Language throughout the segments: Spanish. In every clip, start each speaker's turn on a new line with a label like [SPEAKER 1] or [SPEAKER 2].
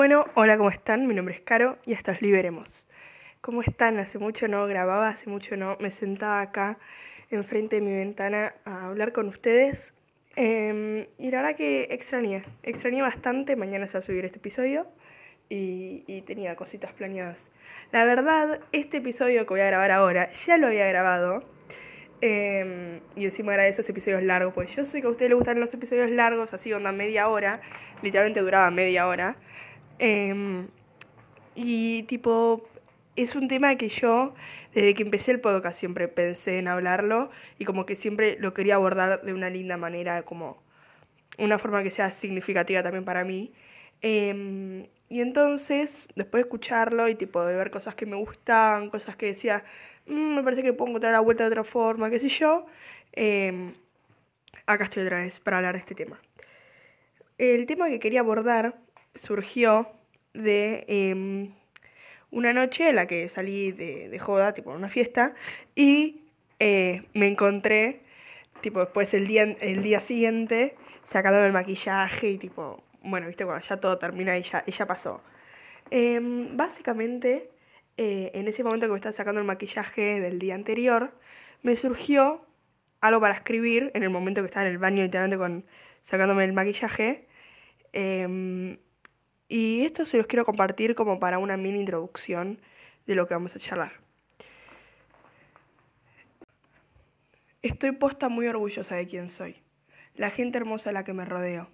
[SPEAKER 1] Bueno, hola, ¿cómo están? Mi nombre es Caro y esto es Liberemos. ¿Cómo están? Hace mucho no grababa, hace mucho no me sentaba acá enfrente de mi ventana a hablar con ustedes. Em, y la verdad que extrañé, extrañé bastante. Mañana se va a subir este episodio y, tenía cositas planeadas. La verdad, este episodio que voy a grabar ahora ya lo había grabado. Em, y encima era de esos episodios largos, pues yo sé que a ustedes les gustan los episodios largos, así onda media hora, literalmente duraba media hora. Em, y tipo, es un tema que yo, desde que empecé el podcast, siempre pensé en hablarlo y como que siempre lo quería abordar de una linda manera, como una forma que sea significativa también para mí. Em, y entonces, después de escucharlo y tipo de ver cosas que me gustan, cosas que decía, mm, me parece que puedo encontrar la vuelta de otra forma, qué sé yo, em, acá estoy otra vez para hablar de este tema. El tema que quería abordar surgió de em, una noche en la que salí de, joda, tipo una fiesta, y eh, me encontré, tipo después el día, el día siguiente, sacándome el maquillaje y tipo, bueno, viste, cuando ya todo termina y ya, pasó. Em, básicamente, eh, en ese momento que me estaba sacando el maquillaje del día anterior, me surgió algo para escribir, en el momento que estaba en el baño literalmente con, sacándome el maquillaje. Em, y esto se los quiero compartir como para una mini introducción de lo que vamos a charlar. Estoy posta muy orgullosa de quién soy, la gente hermosa a la que me rodeo.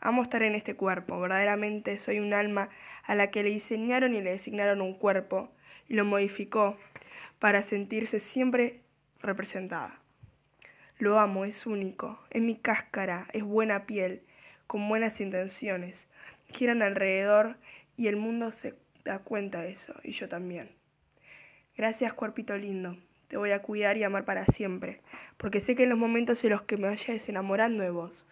[SPEAKER 1] Amo estar en este cuerpo, verdaderamente soy un alma a la que le diseñaron y le designaron un cuerpo y lo modificó para sentirse siempre representada. Lo amo, es único, es mi cáscara, es buena piel, con buenas intenciones, giran alrededor y el mundo se da cuenta de eso, y yo también. Gracias, cuerpito lindo. Te voy a cuidar y amar para siempre, porque sé que en los momentos en los que me vayas enamorando de vos,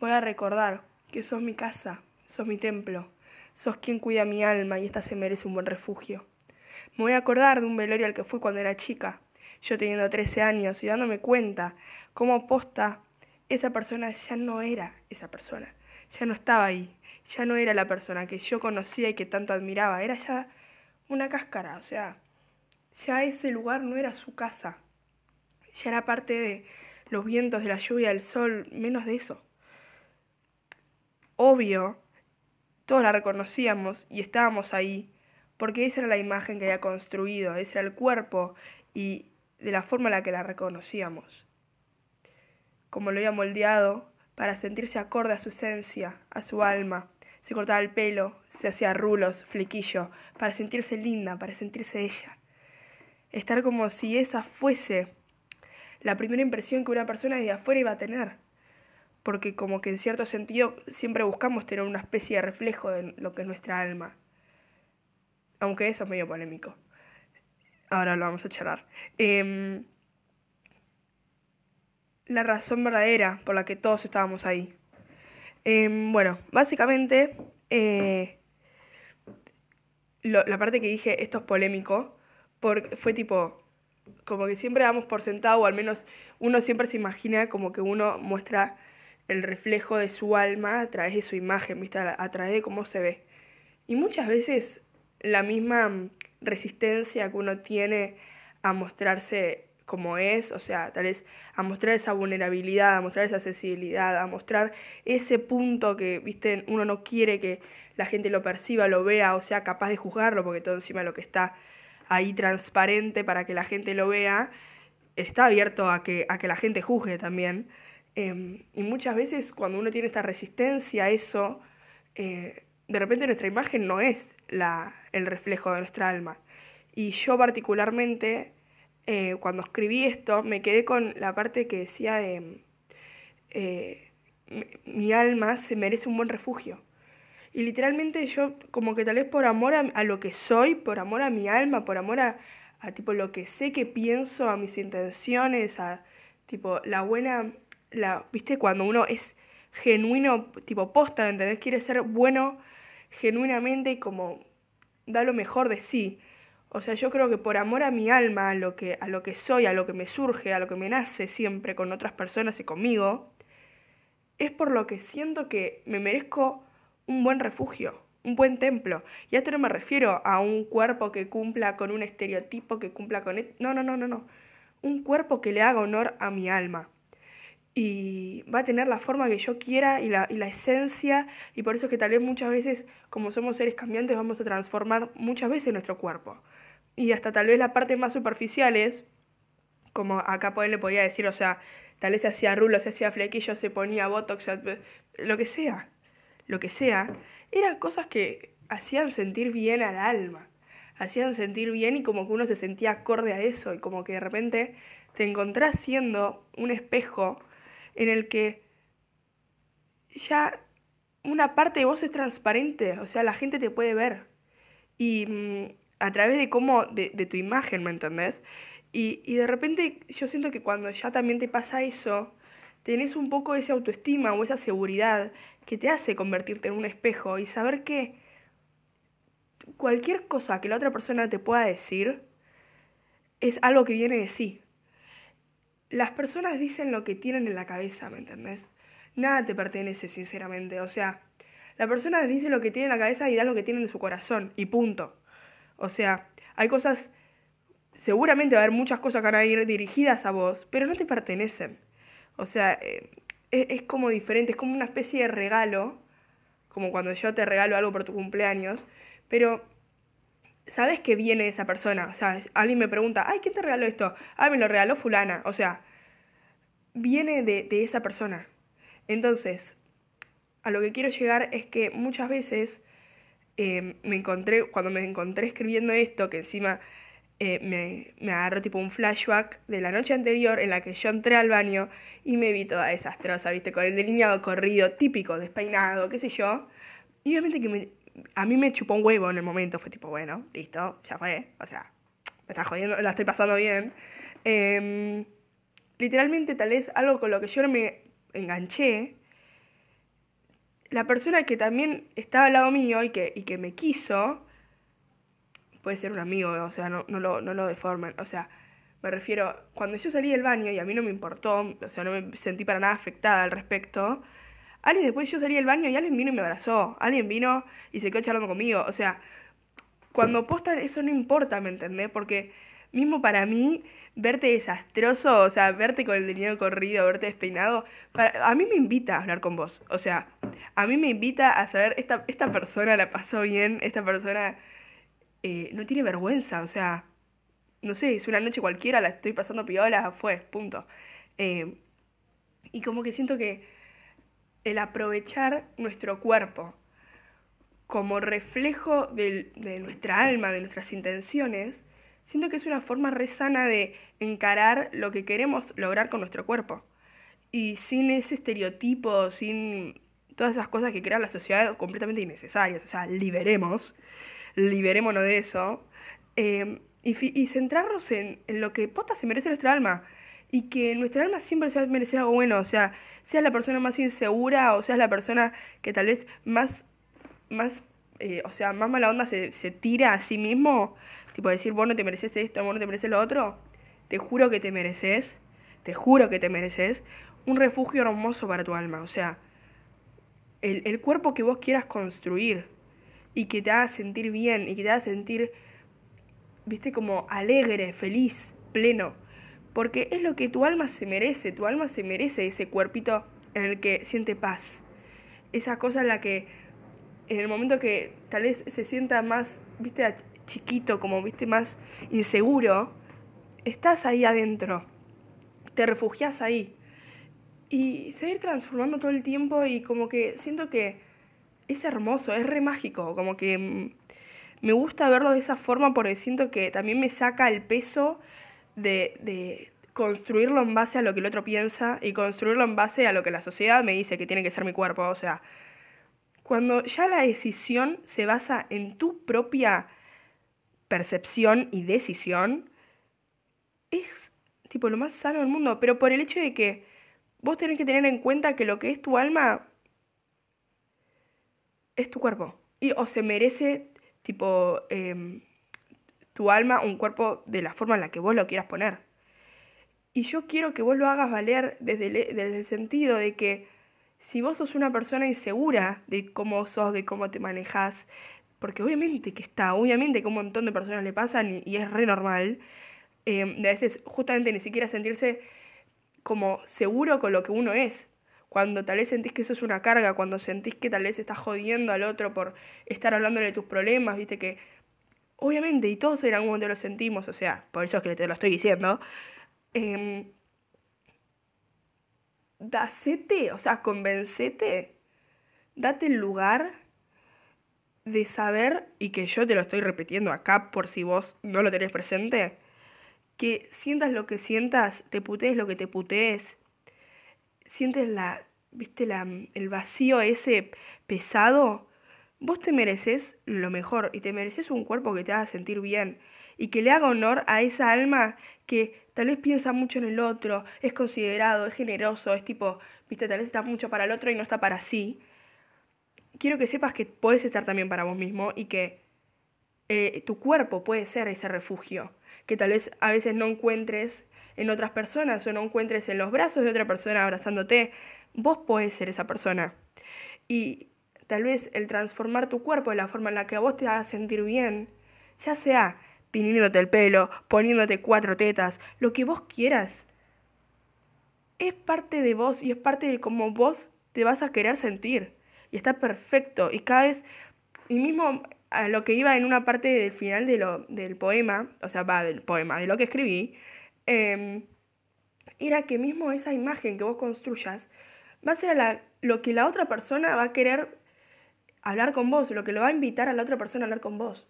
[SPEAKER 1] voy a recordar que sos mi casa, sos mi templo, sos quien cuida mi alma y esta se merece un buen refugio. Me voy a acordar de un velorio al que fui cuando era chica, yo teniendo 13 años y dándome cuenta cómo posta esa persona ya no era esa persona, ya no estaba ahí, ya no era la persona que yo conocía y que tanto admiraba, era ya una cáscara, o sea, ya ese lugar no era su casa, ya era parte de los vientos, de la lluvia, del sol, menos de eso. Obvio, todos la reconocíamos y estábamos ahí, porque esa era la imagen que había construido, ese era el cuerpo y de la forma en la que la reconocíamos. Como lo había moldeado para sentirse acorde a su esencia, a su alma, se cortaba el pelo, se hacía rulos, flequillo, para sentirse linda, para sentirse ella. Estar como si esa fuese la primera impresión que una persona de afuera iba a tener. Porque como que en cierto sentido siempre buscamos tener una especie de reflejo de lo que es nuestra alma. Aunque eso es medio polémico. Ahora lo vamos a charlar. Em, la razón verdadera por la que todos estábamos ahí. Em, bueno, básicamente, eh, la parte que dije, esto es polémico, porque fue tipo, como que siempre damos por sentado, o al menos uno siempre se imagina como que uno muestra el reflejo de su alma a través de su imagen, ¿viste? a través de cómo se ve. Y muchas veces la misma resistencia que uno tiene a mostrarse como es, o sea, tal vez a mostrar esa vulnerabilidad, a mostrar esa sensibilidad, a mostrar ese punto que, viste, uno no quiere que la gente lo perciba, lo vea o sea capaz de juzgarlo, porque todo encima lo que está ahí transparente para que la gente lo vea, está abierto a que, a que la gente juzgue también. Em, y muchas veces cuando uno tiene esta resistencia a eso, eh, de repente nuestra imagen no es la, el reflejo de nuestra alma. Y yo particularmente eh, cuando escribí esto, me quedé con la parte que decía de eh, mi, alma se merece un buen refugio. Y literalmente yo, como que tal vez por amor a, lo que soy, por amor a mi alma, por amor a, tipo lo que sé que pienso, a mis intenciones, a tipo la buena, la, viste, cuando uno es genuino, tipo posta, ¿entendés? Quiere ser bueno genuinamente y como da lo mejor de sí. O sea, yo creo que por amor a mi alma, a lo que, a lo que soy, a lo que me surge, a lo que me nace siempre con otras personas y conmigo, es por lo que siento que me merezco un buen refugio, un buen templo. Y a esto no me refiero a un cuerpo que cumpla con un estereotipo, que cumpla con... E-, no, no, no, no, no. Un cuerpo que le haga honor a mi alma. Y va a tener la forma que yo quiera y la, y la esencia. Y por eso es que tal vez muchas veces, como somos seres cambiantes, vamos a transformar muchas veces nuestro cuerpo. Y hasta tal vez la parte más superficial es, como acá le podía decir, o sea, tal vez se hacía rulo, se hacía flequillo, se ponía botox, lo que sea, lo que sea, eran cosas que hacían sentir bien al alma, hacían sentir bien y como que uno se sentía acorde a eso y como que de repente te encontrás siendo un espejo en el que ya una parte de vos es transparente, o sea, la gente te puede ver. Y mm, a través de cómo, de, tu imagen, ¿me entendés? Y, y de repente yo siento que cuando ya también te pasa eso, tenés un poco esa autoestima o esa seguridad que te hace convertirte en un espejo y saber que cualquier cosa que la otra persona te pueda decir es algo que viene de sí. Las personas dicen lo que tienen en la cabeza, ¿me entendés? Nada te pertenece, sinceramente. O sea, la persona dice lo que tiene en la cabeza y da lo que tiene en su corazón, y punto. O sea, hay cosas, seguramente va a haber muchas cosas que van a ir dirigidas a vos, pero no te pertenecen. O sea, eh, es, como diferente, es como una especie de regalo, como cuando yo te regalo algo por tu cumpleaños, pero sabes que viene esa persona. O sea, alguien me pregunta, ay, ¿quién te regaló esto? Ah, me lo regaló fulana. O sea, viene de, de esa persona. Entonces, a lo que quiero llegar es que muchas veces eh, me encontré, cuando me encontré escribiendo esto, que encima eh, me, me agarró tipo un flashback de la noche anterior en la que yo entré al baño y me vi toda desastrosa, viste, con el delineado corrido, típico, despeinado, qué sé yo. Y obviamente que a mí me chupó un huevo en el momento, fue tipo, bueno, listo, ya fue, o sea, me está jodiendo, la estoy pasando bien. Em, literalmente tal vez algo con lo que yo no me enganché, la persona que también estaba al lado mío y que, y que me quiso, puede ser un amigo, o sea, no, no, lo, no lo deformen, o sea, me refiero, cuando yo salí del baño y a mí no me importó, o sea, no me sentí para nada afectada al respecto, alguien después yo salí del baño y alguien vino y me abrazó, alguien vino y se quedó charlando conmigo, o sea, cuando postan eso no importa, ¿me entendés? Porque mismo para mí, verte desastroso, o sea, verte con el delineado corrido, verte despeinado, a mí me invita a hablar con vos, o sea, a mí me invita a saber, esta, esta persona la pasó bien, esta persona eh, no tiene vergüenza, o sea, no sé, es una noche cualquiera, la estoy pasando piola, fue, punto. Eh, y como que siento que el aprovechar nuestro cuerpo como reflejo de, de nuestra alma, de nuestras intenciones, siento que es una forma re sana de encarar lo que queremos lograr con nuestro cuerpo. Y sin ese estereotipo, sin todas esas cosas que crea la sociedad completamente innecesarias. O sea, liberemos liberémonos de eso, eh, y, centrarnos en, lo que posta se merece nuestra alma. Y que nuestra alma siempre se va a algo bueno. O sea, seas la persona más insegura o seas la persona que tal vez más, más eh, o sea, más mala onda se, se tira a sí mismo. Tipo decir, vos no te mereces esto, vos no te mereces lo otro. Te juro que te mereces, te juro que te mereces un refugio hermoso para tu alma. O sea, el, el cuerpo que vos quieras construir y que te haga sentir bien y que te haga sentir, viste, como alegre, feliz, pleno. Porque es lo que tu alma se merece, tu alma se merece ese cuerpito en el que siente paz. Esa cosa en la que en el momento que tal vez se sienta más, viste, chiquito, como, viste, más inseguro, estás ahí adentro, te refugias ahí. Y seguir transformando todo el tiempo y como que siento que es hermoso, es re mágico, como que mm, me gusta verlo de esa forma porque siento que también me saca el peso de, de construirlo en base a lo que el otro piensa y construirlo en base a lo que la sociedad me dice que tiene que ser mi cuerpo. O sea, cuando ya la decisión se basa en tu propia percepción y decisión, es tipo lo más sano del mundo, pero por el hecho de que vos tenés que tener en cuenta que lo que es tu alma es tu cuerpo. Y o se merece, tipo, em, tu alma un cuerpo de la forma en la que vos lo quieras poner. Y yo quiero que vos lo hagas valer desde el, desde el sentido de que si vos sos una persona insegura de cómo sos, de cómo te manejas, porque obviamente que está, obviamente que un montón de personas le pasan y, es re normal, eh, de a veces justamente ni siquiera sentirse como seguro con lo que uno es. Cuando tal vez sentís que eso es una carga, cuando sentís que tal vez estás jodiendo al otro por estar hablándole de tus problemas, viste que obviamente, y todos en algún momento lo sentimos, o sea, por eso es que te lo estoy diciendo, eh, dacete, o sea, convencete, date el lugar de saber, y que yo te lo estoy repitiendo acá por si vos no lo tenés presente, que sientas lo que sientas, te putees lo que te putees, sientes la, viste, la, el vacío ese pesado, vos te mereces lo mejor y te mereces un cuerpo que te haga sentir bien y que le haga honor a esa alma que tal vez piensa mucho en el otro, es considerado, es generoso, es tipo, viste, tal vez está mucho para el otro y no está para sí. Quiero que sepas que puedes estar también para vos mismo y que eh, tu cuerpo puede ser ese refugio, que tal vez a veces no encuentres en otras personas o no encuentres en los brazos de otra persona abrazándote. Vos podés ser esa persona. Y tal vez el transformar tu cuerpo de la forma en la que a vos te haga sentir bien, ya sea piniéndote el pelo, poniéndote cuatro tetas, lo que vos quieras. Es parte de vos y es parte de cómo vos te vas a querer sentir. Y está perfecto. Y cada vez, y mismo a lo que iba en una parte del final de lo, del poema, o sea, va del poema, de lo que escribí, em, era que mismo esa imagen que vos construyas va a ser la, lo que la otra persona va a querer hablar con vos, lo que lo va a invitar a la otra persona a hablar con vos.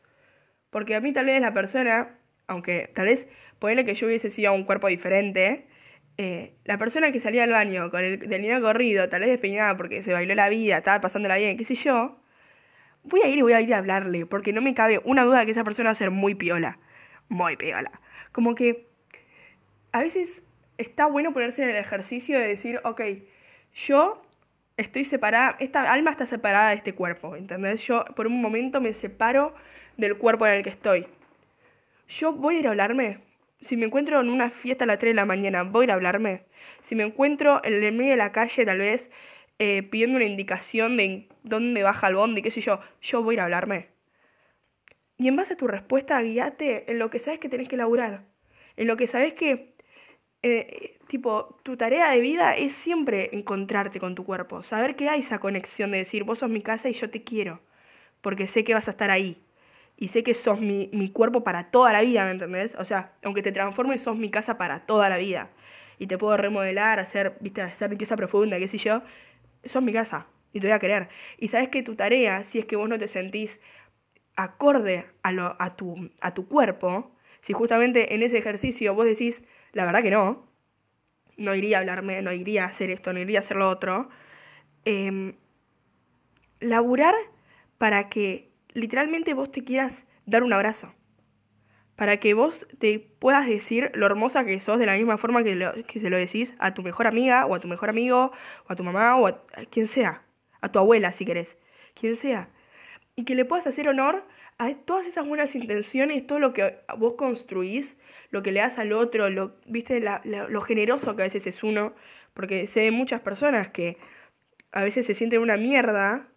[SPEAKER 1] Porque a mí tal vez la persona, aunque tal vez ponele que yo hubiese sido un cuerpo diferente, eh, la persona que salía al baño con el delineado corrido, tal vez despeinada porque se bailó la vida, estaba pasándola bien, qué sé yo, voy a ir y voy a ir a hablarle, porque no me cabe una duda que esa persona va a ser muy piola. Muy piola. Como que a veces está bueno ponerse en el ejercicio de decir, ok, yo estoy separada, esta alma está separada de este cuerpo, ¿entendés? Yo por un momento me separo del cuerpo en el que estoy. Yo voy a ir a hablarme. Si me encuentro en una fiesta a las 3 de la mañana, voy a ir a hablarme. Si me encuentro en el medio de la calle, tal vez, eh, pidiendo una indicación de dónde baja el bondi, qué sé yo, yo voy a ir a hablarme. Y en base a tu respuesta, guíate en lo que sabes que tenés que laburar. En lo que sabes que, eh, tipo, tu tarea de vida es siempre encontrarte con tu cuerpo. Saber que hay esa conexión de decir, vos sos mi casa y yo te quiero. Porque sé que vas a estar ahí y sé que sos mi, mi, cuerpo para toda la vida, ¿me entendés? O sea, aunque te transformes, sos mi casa para toda la vida. Y te puedo remodelar, hacer, viste, hacer limpieza profunda, qué sé yo. Sos mi casa y te voy a querer. Y sabes que tu tarea, si es que vos no te sentís acorde a, lo, a, tu, a tu cuerpo, si justamente en ese ejercicio vos decís, la verdad que no, no iría a hablarme, no iría a hacer esto, no iría a hacer lo otro, eh, laburar para que literalmente vos te quieras dar un abrazo. Para que vos te puedas decir lo hermosa que sos de la misma forma que, que se lo decís a tu mejor amiga, o a tu mejor amigo, o a tu mamá, o a, quien sea. A tu abuela, si querés. Quien sea. Y que le puedas hacer honor a todas esas buenas intenciones, todo lo que vos construís, lo que le das al otro, lo, viste, lo generoso que a veces es uno, porque sé de muchas personas que a veces se sienten una mierda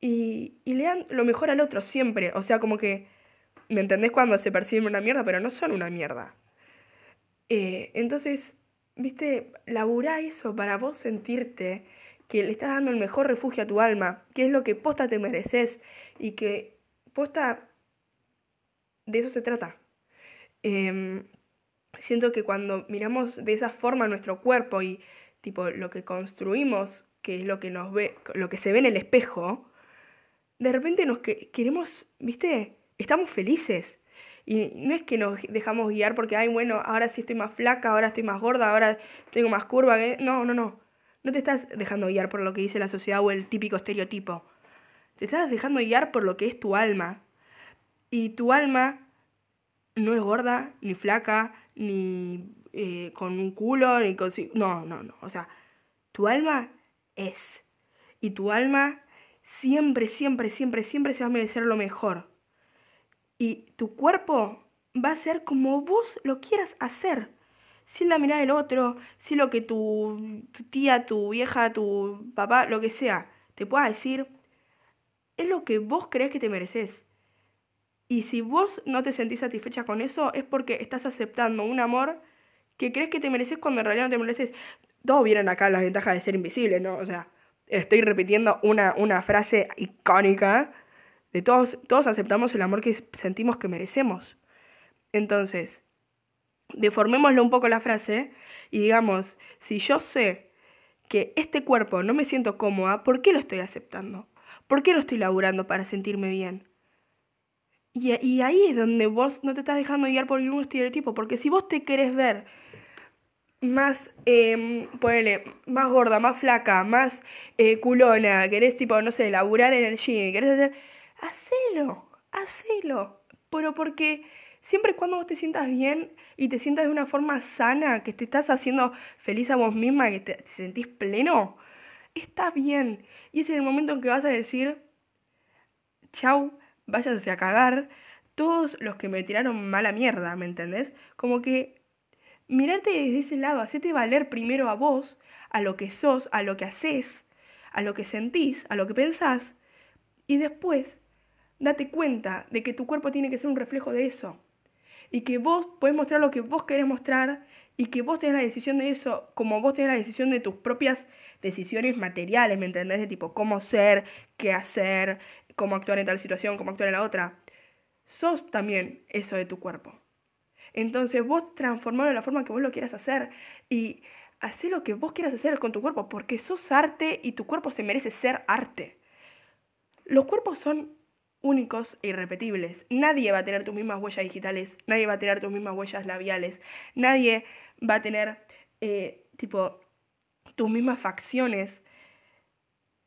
[SPEAKER 1] y, y le dan lo mejor al otro siempre. O sea, como que, ¿me entendés cuando se perciben una mierda? Pero no son una mierda. Eh, entonces, viste, labura eso para vos sentirte que le estás dando el mejor refugio a tu alma, que es lo que posta te mereces y que posta de eso se trata. Em, siento que cuando miramos de esa forma nuestro cuerpo y tipo lo que construimos, que es lo que nos ve, lo que se ve en el espejo, de repente nos queremos, viste, estamos felices. Y no es que nos dejamos guiar porque, ay, bueno, ahora sí estoy más flaca, ahora estoy más gorda, ahora tengo más curva. No, no, no. No te estás dejando guiar por lo que dice la sociedad o el típico estereotipo. Te estás dejando guiar por lo que es tu alma. Y tu alma no es gorda, ni flaca, ni eh, con un culo, ni con... No, no, no. O sea, tu alma es. Y tu alma siempre, siempre, siempre, siempre se va a merecer lo mejor. Y tu cuerpo va a ser como vos lo quieras hacer. sin la mirada del otro, sin lo que tu, tía, tu vieja, tu papá, lo que sea, te pueda decir, es lo que vos crees que te mereces. Y si vos no te sentís satisfecha con eso, es porque estás aceptando un amor que crees que te mereces cuando en realidad no te mereces. Todos vieron acá las ventajas de ser invisible, ¿no? O sea, estoy repitiendo una, una frase icónica de todos, todos aceptamos el amor que sentimos que merecemos. Entonces, deformémoslo un poco la frase y digamos, si yo sé que este cuerpo no me siento cómoda, ¿por qué lo estoy aceptando? ¿Por qué lo estoy laburando para sentirme bien? Y, y, ahí es donde vos no te estás dejando guiar por ningún estereotipo, porque si vos te querés ver más, eh, ponele, más gorda, más flaca, más eh, culona, querés tipo, no sé, laburar en el gym, querés hacer, hacelo, hacelo, pero porque siempre cuando vos te sientas bien y te sientas de una forma sana, que te estás haciendo feliz a vos misma, que te, te sentís pleno, está bien. Y es el momento en que vas a decir, chau, váyanse a cagar todos los que me tiraron mala mierda, ¿me entendés? Como que mirarte desde ese lado, hacete valer primero a vos, a lo que sos, a lo que haces, a lo que sentís, a lo que pensás, y después date cuenta de que tu cuerpo tiene que ser un reflejo de eso. Y que vos podés mostrar lo que vos querés mostrar y que vos tenés la decisión de eso, como vos tenés la decisión de tus propias decisiones materiales, ¿me entendés? De tipo cómo ser, qué hacer, cómo actuar en tal situación, cómo actuar en la otra. Sos también eso de tu cuerpo. Entonces vos transformalo de la forma que vos lo quieras hacer y hacé lo que vos quieras hacer con tu cuerpo, porque sos arte y tu cuerpo se merece ser arte. Los cuerpos son únicos e irrepetibles. Nadie va a tener tus mismas huellas digitales, nadie va a tener tus mismas huellas labiales, nadie va a tener, eh, tipo, tus mismas facciones.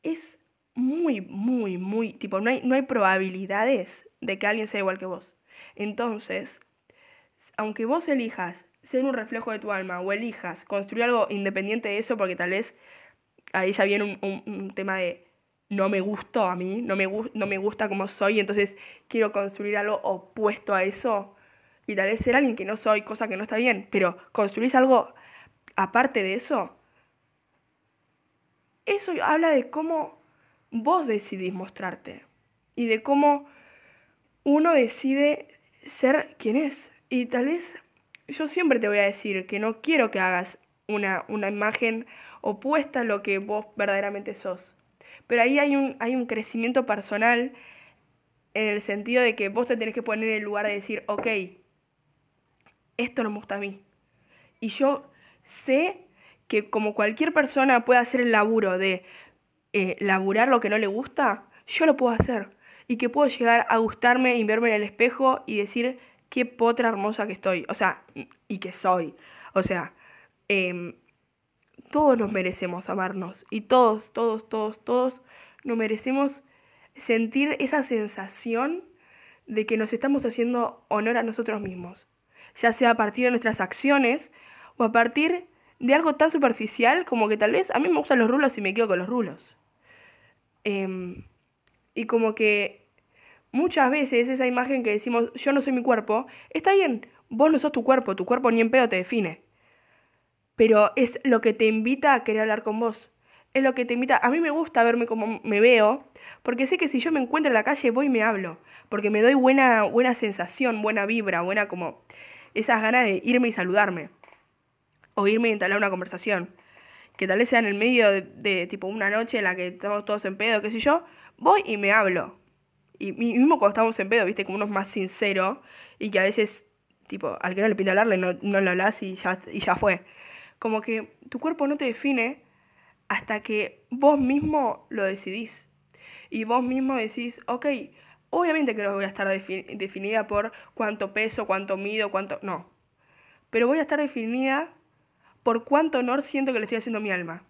[SPEAKER 1] Es muy, muy, muy, tipo, no hay, no hay probabilidades de que alguien sea igual que vos. Entonces, aunque vos elijas ser un reflejo de tu alma o elijas construir algo independiente de eso, porque tal vez ahí ya viene un, tema de no me gustó a mí, no me, no me gusta como soy, entonces quiero construir algo opuesto a eso y tal vez ser alguien que no soy, cosa que no está bien, pero construís algo aparte de eso, eso habla de cómo vos decidís mostrarte y de cómo uno decide ser quien es. Y tal vez yo siempre te voy a decir que no quiero que hagas una, una imagen opuesta a lo que vos verdaderamente sos. Pero ahí hay un, hay un crecimiento personal en el sentido de que vos te tenés que poner en el lugar de decir, ok, esto no me gusta a mí. Y yo sé que como cualquier persona puede hacer el laburo de eh, laburar lo que no le gusta, yo lo puedo hacer. Y que puedo llegar a gustarme y verme en el espejo y decir qué potra hermosa que estoy. O sea, y que soy. O sea, eh, todos nos merecemos amarnos. Y todos, todos, todos, todos nos merecemos sentir esa sensación de que nos estamos haciendo honor a nosotros mismos. Ya sea a partir de nuestras acciones o a partir de algo tan superficial como que tal vez a mí me gustan los rulos y me quedo con los rulos. Eh, y como que muchas veces esa imagen que decimos yo no soy mi cuerpo, está bien, vos no sos tu cuerpo, tu cuerpo ni en pedo te define. Pero es lo que te invita a querer hablar con vos. Es lo que te invita. A mí me gusta verme como me veo, porque sé que si yo me encuentro en la calle voy y me hablo. Porque me doy buena, buena sensación, buena vibra, buena como esas ganas de irme y saludarme o irme a instalar una conversación. Que tal vez sea en el medio de, tipo una noche en la que estamos todos en pedo, qué sé yo, voy y me hablo. Y, mismo cuando estamos en pedo, viste, como uno es más sincero y que a veces, tipo, al que no le pinta hablarle, no, no le hablas y ya, y ya fue. Como que tu cuerpo no te define hasta que vos mismo lo decidís. Y vos mismo decís, ok, obviamente que no voy a estar definida por cuánto peso, cuánto mido, cuánto... No. Pero voy a estar definida por cuánto honor siento que le estoy haciendo a mi alma.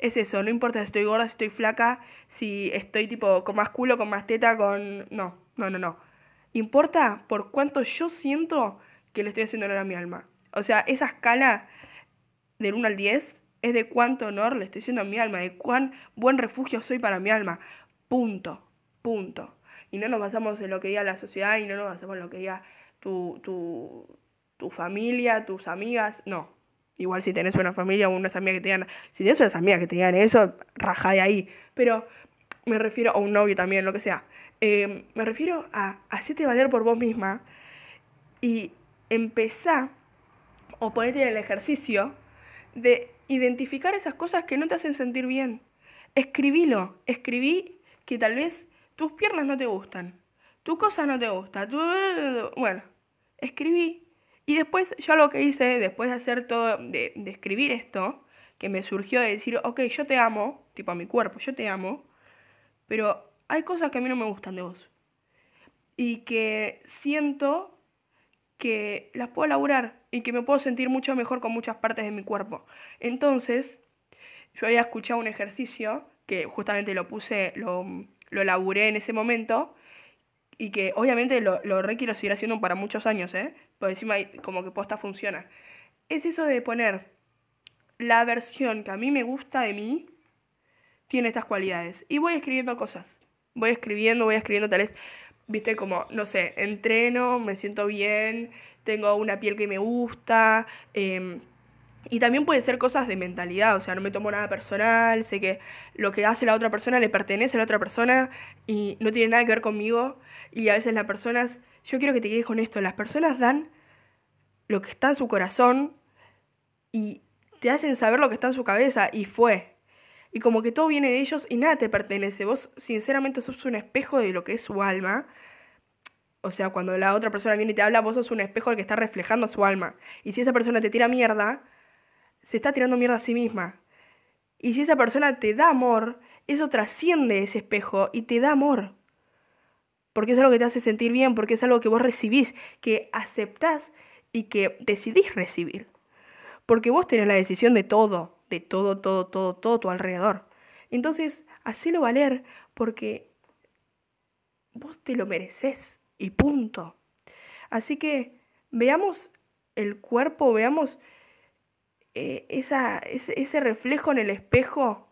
[SPEAKER 1] Es eso, no importa si estoy gorda, si estoy flaca, si estoy tipo con más culo, con más teta, con... No, no, no, no. Importa por cuánto yo siento que le estoy haciendo honor a mi alma. O sea, esa escala del 1 al 10 es de cuánto honor le estoy haciendo a mi alma, de cuán buen refugio soy para mi alma. Punto, punto. Y no nos basamos en lo que diga la sociedad y no nos basamos en lo que diga tu, tu tu familia, tus amigas, no. Igual si tenés una familia o unas amigas que te digan, si tenés unas amigas que te digan eso, raja de ahí. Pero me refiero, o un novio también, lo que sea. Eh, me refiero a hacerte valer por vos misma y empezar o ponerte en el ejercicio de identificar esas cosas que no te hacen sentir bien. Escribilo, escribí que tal vez tus piernas no te gustan, tu cosa no te gusta, tu... bueno, escribí. Y después yo lo que hice, después de hacer todo, de, escribir esto, que me surgió de decir, ok, yo te amo, tipo a mi cuerpo, yo te amo, pero hay cosas que a mí no me gustan de vos. Y que siento que las puedo elaborar y que me puedo sentir mucho mejor con muchas partes de mi cuerpo. Entonces, yo había escuchado un ejercicio que justamente lo puse, lo, lo elaboré en ese momento y que obviamente lo, lo re quiero seguir haciendo para muchos años, ¿eh? Por encima como que posta funciona. Es eso de poner la versión que a mí me gusta de mí tiene estas cualidades. Y voy escribiendo cosas. Voy escribiendo, voy escribiendo tal vez viste, como, no sé, entreno, me siento bien, tengo una piel que me gusta. Em, y también puede ser cosas de mentalidad, o sea, no me tomo nada personal, sé que lo que hace la otra persona le pertenece a la otra persona y no tiene nada que ver conmigo. Y a veces las personas, yo quiero que te quedes con esto, las personas dan lo que está en su corazón y te hacen saber lo que está en su cabeza y fue y como que todo viene de ellos y nada te pertenece. Vos sinceramente sos un espejo de lo que es su alma. O sea, cuando la otra persona viene y te habla, vos sos un espejo del que está reflejando su alma. Y si esa persona te tira mierda, se está tirando mierda a sí misma. Y si esa persona te da amor, eso trasciende ese espejo y te da amor. Porque es algo que te hace sentir bien, porque es algo que vos recibís, que aceptás y que decidís recibir. Porque vos tenés la decisión de todo de todo, todo, todo, todo tu alrededor. Entonces, hacelo valer porque vos te lo mereces y punto. Así que veamos el cuerpo, veamos eh, esa, ese, ese reflejo en el espejo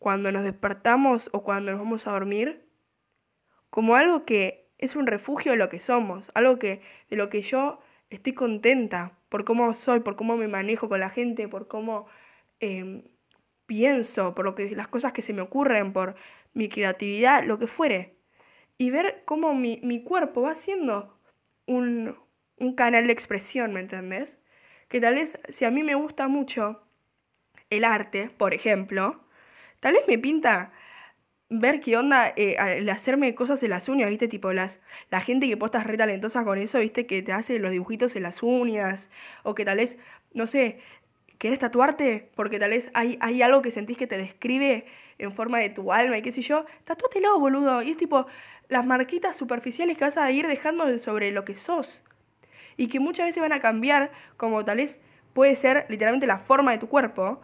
[SPEAKER 1] cuando nos despertamos o cuando nos vamos a dormir como algo que es un refugio de lo que somos, algo que de lo que yo estoy contenta por cómo soy, por cómo me manejo con la gente, por cómo Em, pienso, por lo que, las cosas que se me ocurren, por mi creatividad, lo que fuere. Y ver cómo mi, mi cuerpo va siendo un, un canal de expresión, ¿me entendés? Que tal vez si a mí me gusta mucho el arte, por ejemplo, tal vez me pinta ver qué onda eh, el hacerme cosas en las uñas, ¿viste? Tipo las la gente que postas re talentosa con eso, ¿viste? Que te hace los dibujitos en las uñas o que tal vez, no sé, ¿Querés tatuarte? Porque tal vez hay, hay algo que sentís que te describe en forma de tu alma y qué sé yo. Tatúatelo, boludo. Y es tipo las marquitas superficiales que vas a ir dejando sobre lo que sos. Y que muchas veces van a cambiar, como tal vez puede ser literalmente la forma de tu cuerpo.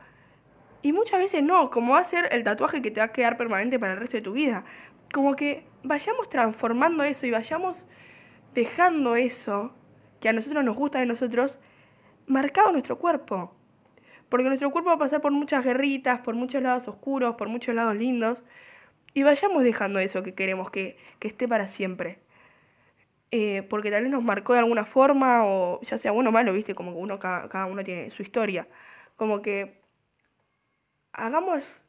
[SPEAKER 1] Y muchas veces no, como va a ser el tatuaje que te va a quedar permanente para el resto de tu vida. Como que vayamos transformando eso y vayamos dejando eso que a nosotros nos gusta de nosotros marcado en nuestro cuerpo. Porque nuestro cuerpo va a pasar por muchas guerritas, por muchos lados oscuros, por muchos lados lindos. Y vayamos dejando eso que queremos que, esté para siempre. Eh, porque tal vez nos marcó de alguna forma, o ya sea bueno o malo, viste, como que uno, cada, uno tiene su historia. Como que hagamos,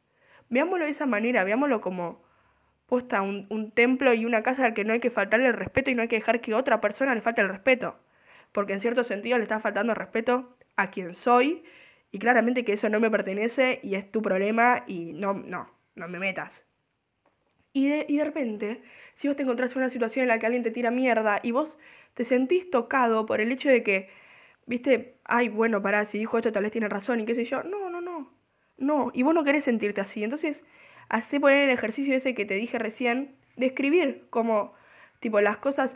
[SPEAKER 1] veámoslo de esa manera, veámoslo como posta un, un templo y una casa al que no hay que faltarle el respeto y no hay que dejar que otra persona le falte el respeto. Porque en cierto sentido le está faltando el respeto a quien soy y claramente que eso no me pertenece y es tu problema y no, no, no me metas. Y de, y de repente, si vos te encontrás en una situación en la que alguien te tira mierda y vos te sentís tocado por el hecho de que, viste, ay, bueno, pará, si dijo esto tal vez tiene razón y qué sé yo, no, no, y vos no querés sentirte así. Entonces, hacé poner el ejercicio ese que te dije recién, de escribir como, tipo, las cosas,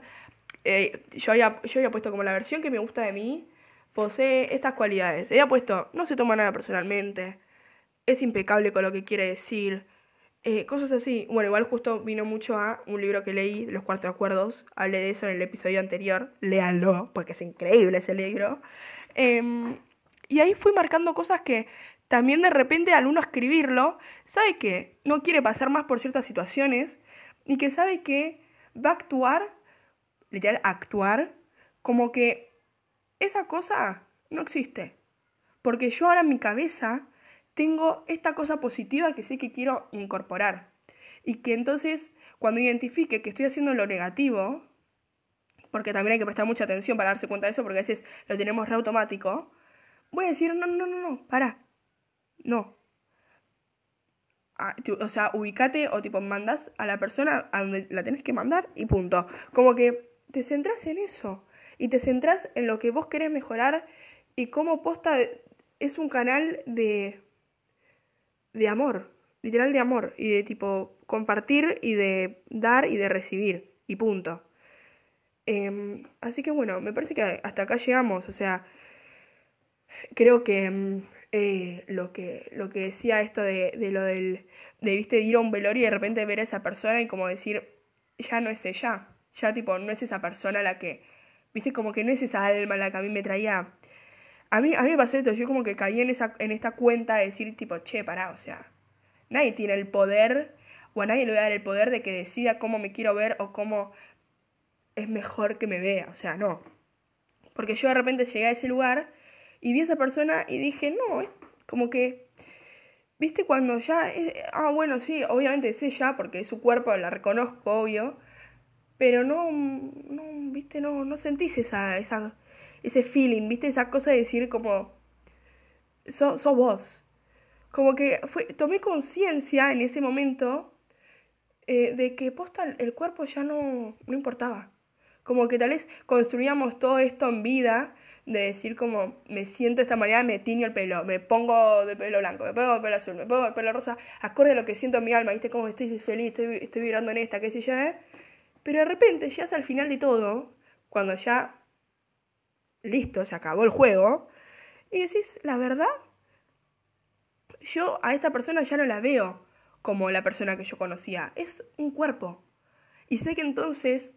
[SPEAKER 1] eh, yo, había, yo había puesto como la versión que me gusta de mí, posee estas cualidades. Ella ha puesto, no se toma nada personalmente, es impecable con lo que quiere decir, eh, cosas así. Bueno, igual justo vino mucho a un libro que leí, Los Cuatro Acuerdos, hablé de eso en el episodio anterior, léanlo, porque es increíble ese libro. Em, y ahí fui marcando cosas que también de repente al uno escribirlo, sabe que no quiere pasar más por ciertas situaciones y que sabe que va a actuar, literal, actuar, como que esa cosa no existe. Porque yo ahora en mi cabeza tengo esta cosa positiva que sé que quiero incorporar. Y que entonces, cuando identifique que estoy haciendo lo negativo, porque también hay que prestar mucha atención para darse cuenta de eso, porque a veces lo tenemos re automático, voy a decir, no, no, no, no, para. No. Ah, o sea, ubicate o tipo mandas a la persona a donde la tenés que mandar y punto. Como que te centras en eso y te centras en lo que vos querés mejorar y cómo posta es un canal de de amor, literal de amor y de tipo compartir y de dar y de recibir y punto. Em, así que bueno, me parece que hasta acá llegamos, o sea, creo que em, eh, lo que lo que decía esto de, de lo del de viste ir a un velorio y de repente ver a esa persona y como decir ya no es ella, ya tipo no es esa persona la que viste como que no es esa alma la que a mí me traía a mí, a mí me pasó esto, yo como que caí en, esa, en esta cuenta de decir tipo, che, pará, o sea, nadie tiene el poder, o a nadie le voy a dar el poder de que decida cómo me quiero ver o cómo es mejor que me vea, o sea, no. Porque yo de repente llegué a ese lugar y vi a esa persona y dije, no, es como que, viste, cuando ya, ah, bueno, sí, obviamente es ella, porque su cuerpo, la reconozco, obvio, pero no, no, viste, no, no sentís esa, esa ese feeling, ¿viste? Esa cosa de decir como, sos so vos. Como que fue, tomé conciencia en ese momento eh, de que posta el cuerpo ya no, no importaba. Como que tal vez construíamos todo esto en vida, de decir como me siento esta manera, me tiño el pelo, me pongo de pelo blanco, me pongo de pelo azul, me pongo de pelo rosa, acorde a lo que siento en mi alma, viste como estoy feliz, estoy, estoy vibrando en esta, qué sé yo, ¿eh? Pero de repente, ya al final de todo, cuando ya listo, se acabó el juego. Y decís, la verdad, yo a esta persona ya no la veo como la persona que yo conocía. Es un cuerpo. Y sé que entonces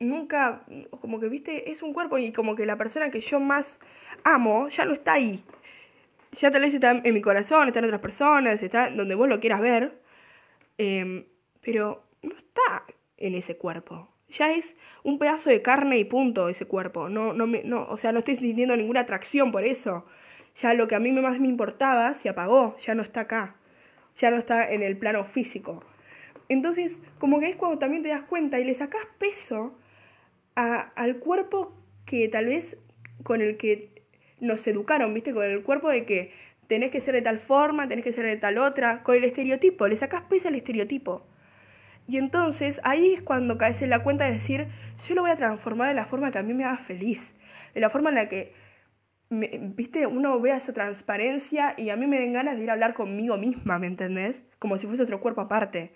[SPEAKER 1] nunca, como que, viste, es un cuerpo y como que la persona que yo más amo ya no está ahí. Ya tal vez está en mi corazón, está en otras personas, está donde vos lo quieras ver. Em, pero no está en ese cuerpo ya es un pedazo de carne y punto ese cuerpo. No, no me, no, o sea, no estoy sintiendo ninguna atracción por eso. Ya lo que a mí más me importaba se apagó, ya no está acá, ya no está en el plano físico. Entonces, como que es cuando también te das cuenta y le sacas peso al cuerpo que tal vez con el que nos educaron, ¿viste? Con el cuerpo de que tenés que ser de tal forma, tenés que ser de tal otra, con el estereotipo, le sacas peso al estereotipo. Y entonces ahí es cuando caes en la cuenta de decir, yo lo voy a transformar de la forma que a mí me haga feliz, de la forma en la que, viste, uno vea esa transparencia y a mí me den ganas de ir a hablar conmigo misma, ¿me entendés? Como si fuese otro cuerpo aparte.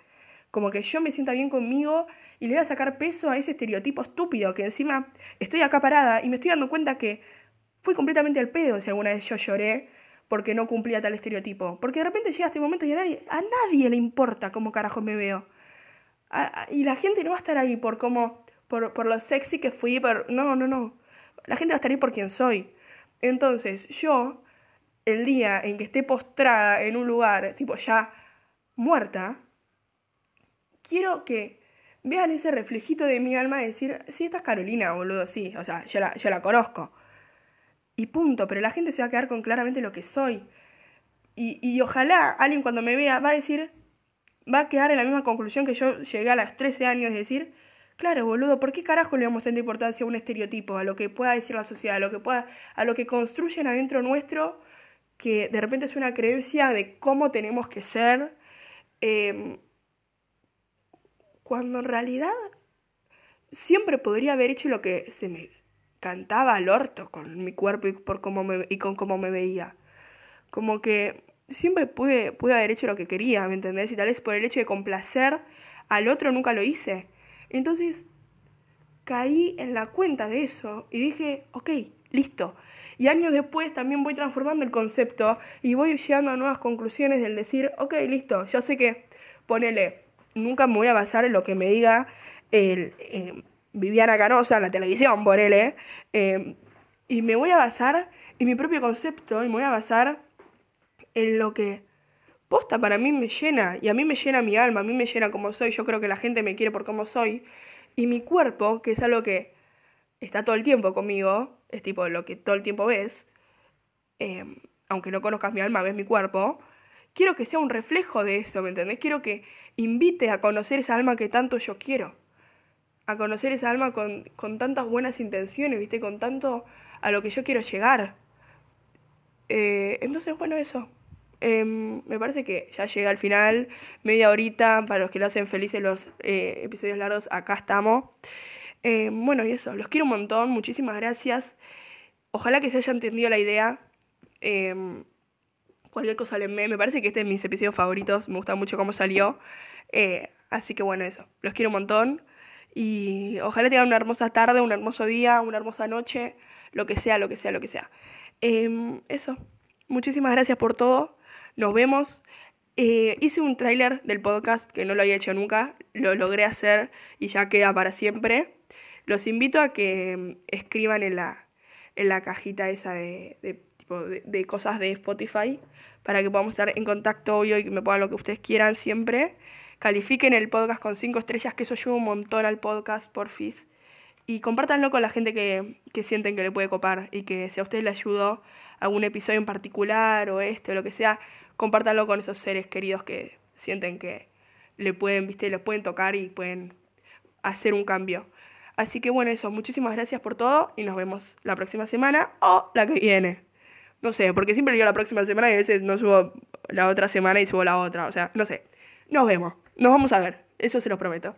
[SPEAKER 1] Como que yo me sienta bien conmigo y le voy a sacar peso a ese estereotipo estúpido que encima estoy acá parada y me estoy dando cuenta que fui completamente al pedo si alguna vez yo lloré porque no cumplía tal estereotipo. Porque de repente llega este momento y a nadie, a nadie le importa cómo carajo me veo y la gente no va a estar ahí por cómo, por, por lo sexy que fui, por, no, no, no. La gente va a estar ahí por quien soy. Entonces, yo, el día en que esté postrada en un lugar, tipo ya muerta, quiero que vean ese reflejito de mi alma decir, sí, esta es Carolina, boludo, sí, o sea, yo la, yo la conozco. Y punto, pero la gente se va a quedar con claramente lo que soy. Y, y ojalá alguien cuando me vea va a decir, va a quedar en la misma conclusión que yo llegué a los 13 años, es decir, claro, boludo, ¿por qué carajo le damos tanta importancia a un estereotipo, a lo que pueda decir la sociedad, a lo que pueda, a lo que construyen adentro nuestro, que de repente es una creencia de cómo tenemos que ser, em, cuando en realidad siempre podría haber hecho lo que se me cantaba al orto con mi cuerpo y por cómo me, y con cómo me veía. Como que siempre pude, pude haber hecho lo que quería, ¿me entendés? Y tal vez por el hecho de complacer al otro nunca lo hice. Entonces caí en la cuenta de eso y dije, ok, listo. Y años después también voy transformando el concepto y voy llegando a nuevas conclusiones del decir, ok, listo, yo sé que, ponele, nunca me voy a basar en lo que me diga el, eh, Viviana Canosa la televisión, ponele, eh, y me voy a basar en mi propio concepto y me voy a basar en lo que posta para mí me llena y a mí me llena mi alma, a mí me llena como soy, yo creo que la gente me quiere por como soy y mi cuerpo, que es algo que está todo el tiempo conmigo, es tipo lo que todo el tiempo ves, em, aunque no conozcas mi alma, ves mi cuerpo, quiero que sea un reflejo de eso, ¿me entendés? Quiero que invite a conocer esa alma que tanto yo quiero. A conocer esa alma con, con tantas buenas intenciones, ¿viste? Con tanto a lo que yo quiero llegar. Eh, entonces, bueno, eso. Em, me parece que ya llega al final, media horita, para los que lo hacen felices los eh, episodios largos, acá estamos. Em, bueno, y eso, los quiero un montón, muchísimas gracias. Ojalá que se haya entendido la idea. Em, cualquier cosa le me. Me parece que este es de mis episodios favoritos, me gusta mucho cómo salió. Eh, así que bueno, eso, los quiero un montón. Y ojalá tengan una hermosa tarde, un hermoso día, una hermosa noche, lo que sea, lo que sea, lo que sea. eso, muchísimas gracias por todo. Nos vemos. Eh, hice un tráiler del podcast que no lo había hecho nunca, lo logré hacer y ya queda para siempre. Los invito a que mm, escriban en la, en la cajita esa de, de, de, cosas de Spotify para que podamos estar en contacto hoy y que me pongan lo que ustedes quieran siempre. Califiquen el podcast con 5 estrellas, que eso ayuda un montón al podcast, porfis. Y compártanlo con la gente que, que sienten que le puede copar y que si a ustedes les ayudó algún episodio en particular o este o lo que sea, compártanlo con esos seres queridos que sienten que le pueden, viste, los pueden tocar y pueden hacer un cambio. Así que bueno, eso, muchísimas gracias por todo y nos vemos la próxima semana o la que viene. No sé, porque siempre digo la próxima semana y a veces no subo la otra semana y subo la otra. O sea, no sé. Nos vemos. Nos vamos a ver. Eso se lo prometo.